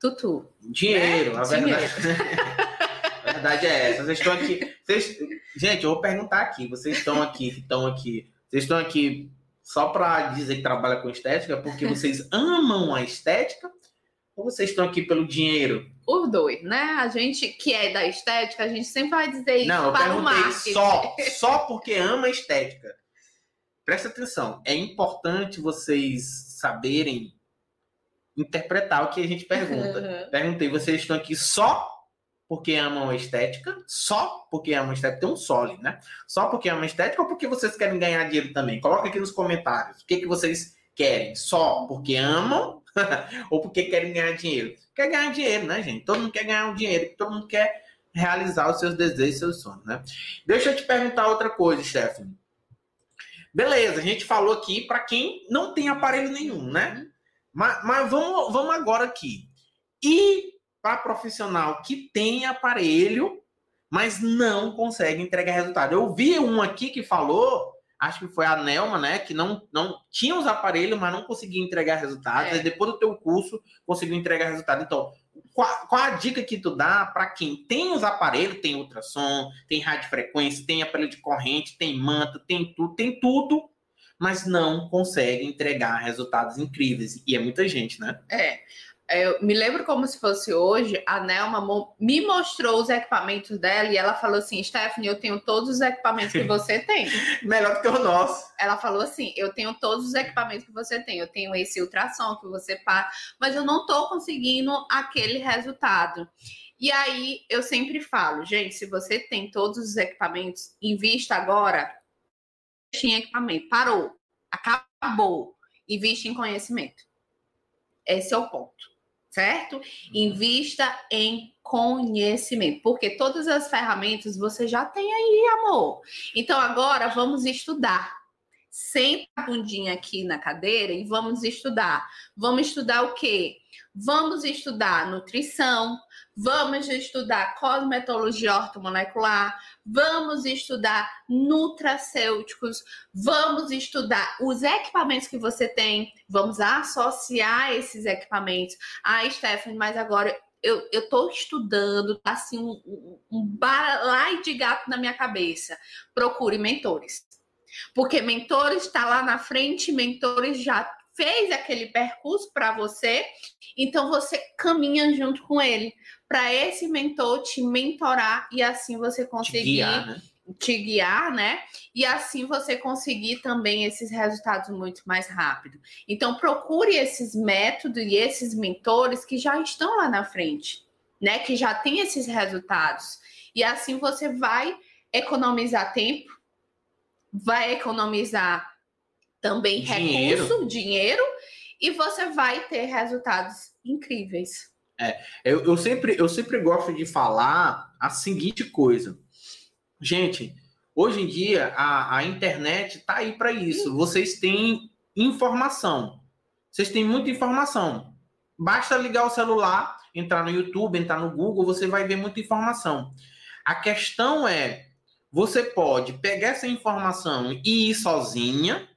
tutu. Dinheiro, né? a verdade. a verdade é essa. Vocês estão aqui. Vocês... Gente, eu vou perguntar aqui. Vocês estão aqui, estão aqui. Vocês estão aqui só para dizer que trabalha com estética, porque vocês amam a estética ou vocês estão aqui pelo dinheiro? Os dois, né? A gente que é da estética, a gente sempre vai dizer isso Não, para o marketing. Só, só porque ama estética. Presta atenção, é importante vocês saberem interpretar o que a gente pergunta. Uhum. Perguntei, vocês estão aqui só porque amam a estética? Só porque amam a estética? Tem um sólido, né? Só porque amam a estética ou porque vocês querem ganhar dinheiro também? Coloca aqui nos comentários. O que, que vocês querem? Só porque amam ou porque querem ganhar dinheiro. Quer ganhar dinheiro, né, gente? Todo mundo quer ganhar um dinheiro, todo mundo quer realizar os seus desejos, seus sonhos, né? Deixa eu te perguntar outra coisa, Stephanie. Beleza, a gente falou aqui para quem não tem aparelho nenhum, né? Mas, mas vamos, vamos agora aqui. E para profissional que tem aparelho, mas não consegue entregar resultado. Eu vi um aqui que falou acho que foi a Nelma, né, que não, não tinha os aparelhos, mas não conseguia entregar resultados. É. depois do teu curso, conseguiu entregar resultado. Então, qual, qual a dica que tu dá para quem tem os aparelhos, tem ultrassom, tem radiofrequência, tem aparelho de corrente, tem manta, tem tudo, tem tudo, mas não consegue entregar resultados incríveis. E é muita gente, né? É. Eu me lembro como se fosse hoje, a Nelma me mostrou os equipamentos dela e ela falou assim: Stephanie, eu tenho todos os equipamentos que você tem. Melhor que o nosso. Ela falou assim: eu tenho todos os equipamentos que você tem. Eu tenho esse ultrassom que você faz, mas eu não estou conseguindo aquele resultado. E aí eu sempre falo, gente, se você tem todos os equipamentos, invista agora em equipamento. Parou, acabou. Invista em conhecimento. Esse é o ponto certo? Uhum. Invista em conhecimento, porque todas as ferramentas você já tem aí, amor. Então agora vamos estudar. Senta a bundinha aqui na cadeira e vamos estudar. Vamos estudar o quê? Vamos estudar nutrição, vamos estudar cosmetologia ortomolecular, vamos estudar nutracêuticos, vamos estudar os equipamentos que você tem, vamos associar esses equipamentos. Ah, Stephanie, mas agora eu, estou estudando, tá assim, um, um balai de gato na minha cabeça. Procure mentores. Porque mentores está lá na frente, mentores já fez aquele percurso para você, então você caminha junto com ele para esse mentor te mentorar e assim você conseguir te guiar, né? te guiar, né? E assim você conseguir também esses resultados muito mais rápido. Então procure esses métodos e esses mentores que já estão lá na frente, né? Que já tem esses resultados. E assim você vai economizar tempo, vai economizar também dinheiro. recurso, dinheiro, e você vai ter resultados incríveis. É, eu, eu, sempre, eu sempre gosto de falar a seguinte coisa. Gente, hoje em dia a, a internet está aí para isso. Vocês têm informação. Vocês têm muita informação. Basta ligar o celular, entrar no YouTube, entrar no Google, você vai ver muita informação. A questão é, você pode pegar essa informação e ir sozinha.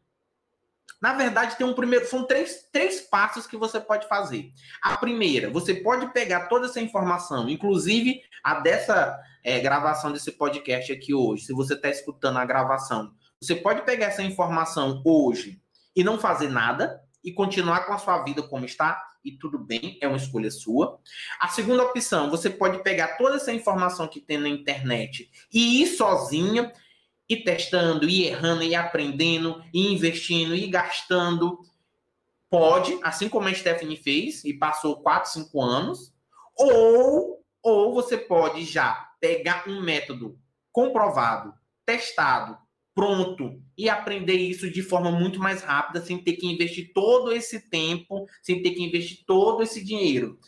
Na verdade, tem um primeiro, são três, três passos que você pode fazer. A primeira, você pode pegar toda essa informação, inclusive a dessa é, gravação desse podcast aqui hoje. Se você está escutando a gravação, você pode pegar essa informação hoje e não fazer nada e continuar com a sua vida como está e tudo bem, é uma escolha sua. A segunda opção, você pode pegar toda essa informação que tem na internet e ir sozinha, e testando, e errando, e aprendendo, e investindo, e gastando. Pode, assim como a Stephanie fez e passou 4, 5 anos, ou, ou você pode já pegar um método comprovado, testado, pronto e aprender isso de forma muito mais rápida, sem ter que investir todo esse tempo, sem ter que investir todo esse dinheiro.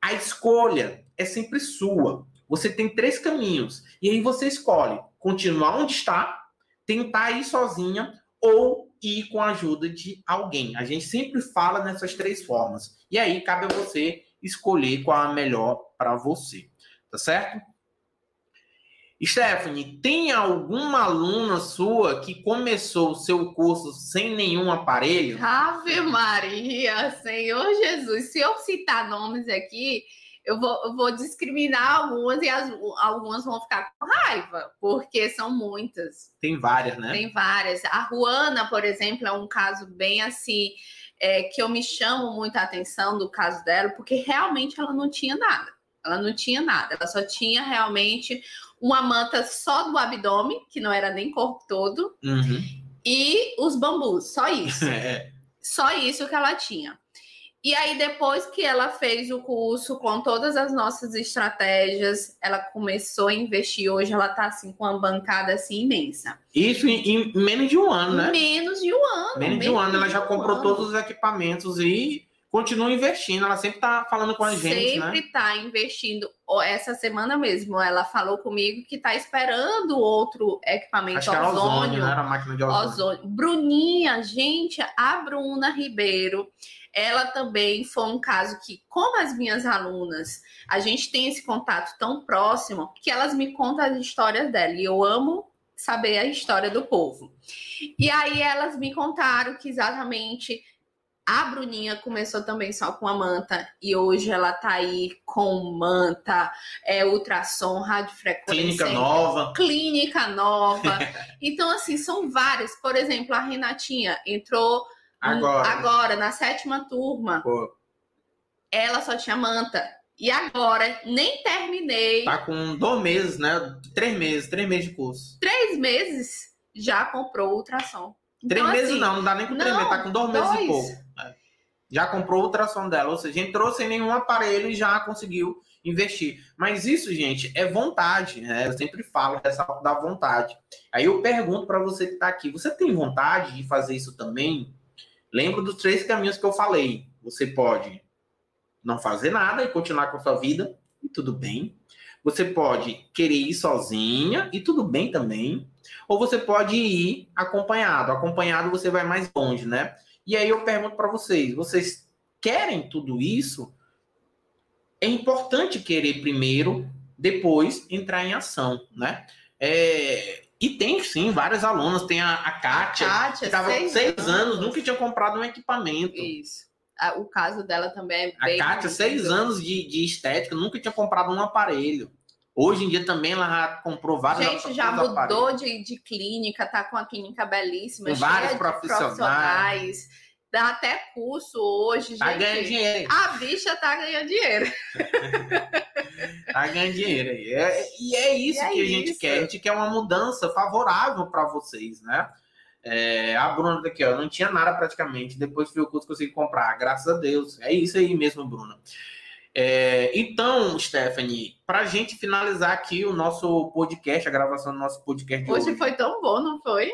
A escolha é sempre sua. Você tem três caminhos e aí você escolhe continuar onde está, tentar ir sozinha ou ir com a ajuda de alguém. A gente sempre fala nessas três formas. E aí cabe a você escolher qual é a melhor para você. Tá certo? Stephanie, tem alguma aluna sua que começou o seu curso sem nenhum aparelho? Ave Maria, Senhor Jesus. Se eu citar nomes aqui, eu vou, eu vou discriminar algumas e as, algumas vão ficar com raiva, porque são muitas. Tem várias, né? Tem várias. A Ruana, por exemplo, é um caso bem assim, é, que eu me chamo muito a atenção do caso dela, porque realmente ela não tinha nada. Ela não tinha nada, ela só tinha realmente uma manta só do abdômen, que não era nem corpo todo, uhum. e os bambus, só isso. é. Só isso que ela tinha. E aí, depois que ela fez o curso com todas as nossas estratégias, ela começou a investir. Hoje ela está assim com uma bancada assim imensa. Isso em, em, menos de um ano, né? Menos de um ano. Menos, menos de um ano, ela já comprou todos os equipamentos e continua investindo. Ela sempre está falando com a gente, né? Sempre está investindo. Essa semana mesmo, ela falou comigo que está esperando outro equipamento Acho ozônio. Ozônio, né? Era a máquina de ozônio. ozônio. Bruninha, gente, a Bruna Ribeiro, ela também foi um caso que, como as minhas alunas, a gente tem esse contato tão próximo que elas me contam as histórias dela. E eu amo saber a história do povo. E aí elas me contaram que exatamente a Bruninha começou também só com a manta e hoje ela tá aí com manta, é, ultrassom, radiofrequência. Clínica nova. Clínica nova. então, assim, são várias. Por exemplo, a Renatinha entrou agora, agora na sétima turma. Pô. Ela só tinha manta. E agora, nem terminei. Tá com dois meses, né? Três meses, três meses de curso. Três meses já comprou ultrassom. Três então, meses assim, não, não dá nem com três meses, tá com dois, dois. meses e pouco. É. Já comprou o ultrassom dela, ou seja, entrou sem nenhum aparelho e já conseguiu investir. Mas isso, gente, é vontade, né? Eu sempre falo dessa da vontade. Aí eu pergunto para você que está aqui, você tem vontade de fazer isso também? Lembra dos três caminhos que eu falei. Você pode não fazer nada e continuar com a sua vida, e tudo bem. Você pode querer ir sozinha, e tudo bem também. Ou você pode ir acompanhado. Acompanhado você vai mais longe, né? E aí eu pergunto para vocês: vocês querem tudo isso? É importante querer primeiro, depois entrar em ação, né? É, e tem sim várias alunas. Tem a, a Kátia, a Kátia que estava seis, seis anos, anos, nunca tinha comprado um equipamento. Isso. O caso dela também é bem. A Kátia, seis anos de, de estética, nunca tinha comprado um aparelho. Hoje em dia também ela comprou vários Gente, já mudou de, de clínica, tá com uma clínica belíssima, com vários profissionais. profissionais. Dá até curso hoje, tá ganhando dinheiro. A bicha tá ganhando dinheiro. tá ganhando dinheiro. E é, e é isso e é que é a gente isso. quer. A gente quer uma mudança favorável para vocês, né? É, a Bruna daqui, ó, não tinha nada praticamente. Depois que o curso consegui comprar, graças a Deus. É isso aí mesmo, Bruna. É, então, Stephanie, para a gente finalizar aqui o nosso podcast, a gravação do nosso podcast hoje. Hoje foi tão bom, não foi?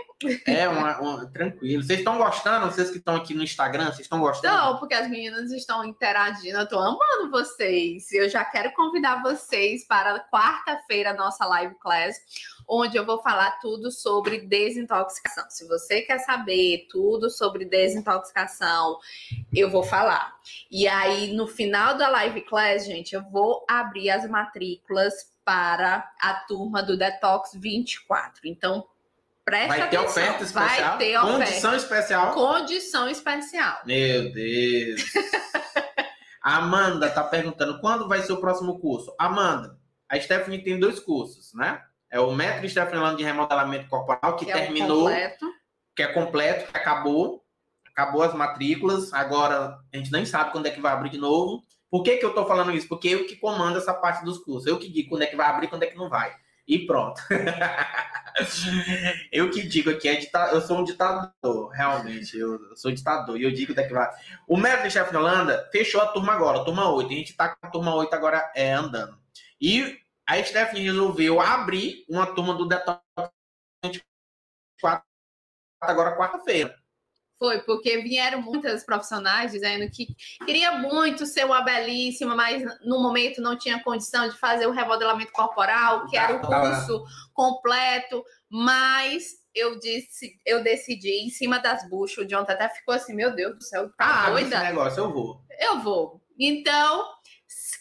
É, uma, uma, tranquilo. Vocês estão gostando? Vocês que estão aqui no Instagram, vocês estão gostando? Não, porque as meninas estão interagindo. Eu estou amando vocês. Eu já quero convidar vocês para quarta-feira, nossa live class onde eu vou falar tudo sobre desintoxicação. Se você quer saber tudo sobre desintoxicação, eu vou falar. E aí, no final da live class, gente, eu vou abrir as matrículas para a turma do Detox 24. Então, presta Vai ter atenção. oferta especial? Vai ter oferta. Condição especial? Condição especial. Meu Deus. Amanda tá perguntando quando vai ser o próximo curso. Amanda, a Stephanie tem dois cursos, né? É o Metro Stephanie Lando de Remodelamento Corporal, que, que é terminou, completo. que é completo, que acabou. Acabou as matrículas. Agora a gente nem sabe quando é que vai abrir de novo. Por que, que eu tô falando isso? Porque eu que comando essa parte dos cursos. Eu que digo quando é que vai abrir quando é que não vai. E pronto. eu que digo aqui, é dita... eu sou um ditador, realmente. Eu sou ditador e eu digo daqui vai. O método chefe de Holanda fechou a turma agora, a turma 8. A gente tá com a turma 8 agora é, andando. E a Stephanie resolveu abrir uma turma do Detox 24 agora quarta-feira. Foi, porque vieram muitas profissionais dizendo que queria muito ser uma belíssima, mas no momento não tinha condição de fazer o remodelamento corporal, que era o curso completo, mas eu disse, eu decidi em cima das buchas, o John até ficou assim, meu Deus do céu, tá ah, doida? Esse negócio, eu vou. Eu vou. Então,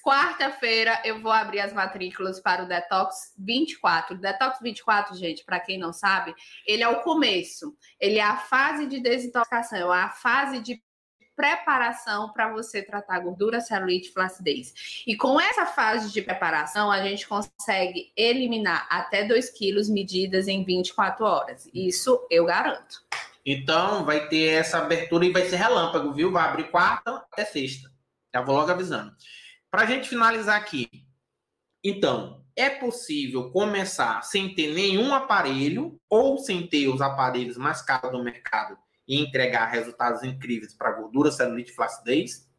quarta-feira eu vou abrir as matrículas para o Detox 24. O Detox 24, gente, para quem não sabe, ele é o começo. Ele é a fase de desintoxicação, é a fase de preparação para você tratar gordura, celulite, flacidez. E com essa fase de preparação, a gente consegue eliminar até 2 quilos medidas em 24 horas. Isso eu garanto. Então, vai ter essa abertura e vai ser relâmpago, viu? Vai abrir quarta até sexta. Já vou logo avisando. Para a gente finalizar aqui. Então, é possível começar sem ter nenhum aparelho ou sem ter os aparelhos mais caros do mercado e entregar resultados incríveis para gordura, celulite e flacidez?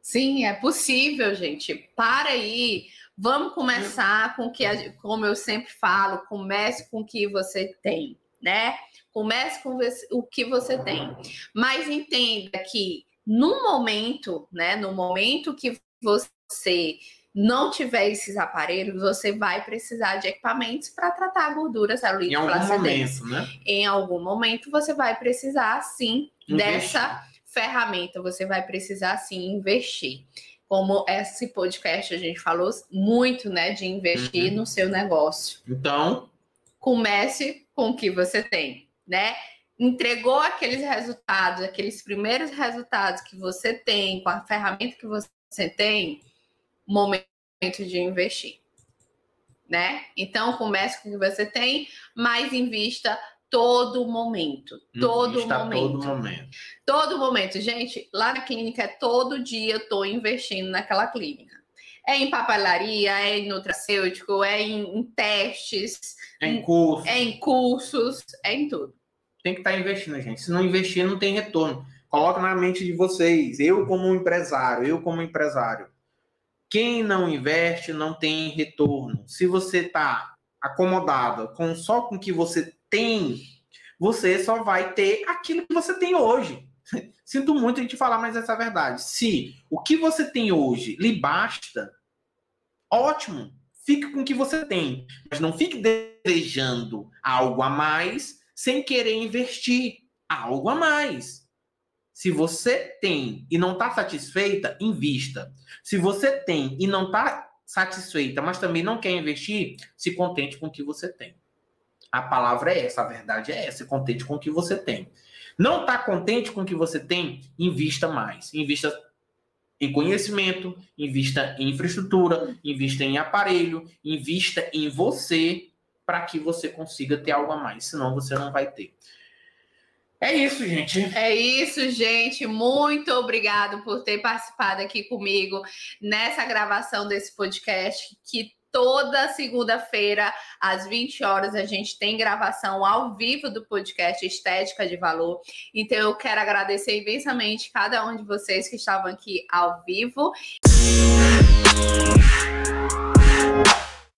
Sim, é possível, gente. Para aí. Vamos começar com que, como eu sempre falo, comece com o que você tem, né? Comece com o que você tem. Mas entenda que no momento, né? No momento que você não tiver esses aparelhos, você vai precisar de equipamentos para tratar a gordura, celulite, em algum flacidez. momento, né? Em algum momento você vai precisar sim investir. dessa ferramenta, você vai precisar sim investir. Como esse podcast a gente falou muito, né, de investir uhum. no seu negócio. Então, comece com o que você tem, né? Entregou aqueles resultados, aqueles primeiros resultados que você tem com a ferramenta que você tem, momento de investir, né? Então comece com o que você tem, mas invista todo momento, todo invista momento, todo momento, todo momento, gente. Lá na clínica todo dia eu tô investindo naquela clínica. É em papelaria, é em nutracêutico, é em, em testes, é em cursos, é em cursos, é em tudo. Tem que estar tá investindo, gente. Se não investir, não tem retorno. Coloca na mente de vocês. Eu como empresário, eu como empresário quem não investe não tem retorno. Se você está acomodado com só com o que você tem, você só vai ter aquilo que você tem hoje. Sinto muito a gente falar, mas essa é a verdade. Se o que você tem hoje lhe basta, ótimo. Fique com o que você tem. Mas não fique desejando algo a mais sem querer investir algo a mais. Se você tem e não está satisfeita, invista. Se você tem e não está satisfeita, mas também não quer investir, se contente com o que você tem. A palavra é essa, a verdade é essa, se contente com o que você tem. Não está contente com o que você tem, invista mais. Invista em conhecimento, invista em infraestrutura, invista em aparelho, invista em você para que você consiga ter algo a mais, senão você não vai ter. É isso, gente. É isso, gente. Muito obrigado por ter participado aqui comigo nessa gravação desse podcast que toda segunda-feira às 20 horas a gente tem gravação ao vivo do podcast Estética de Valor. Então eu quero agradecer imensamente cada um de vocês que estavam aqui ao vivo.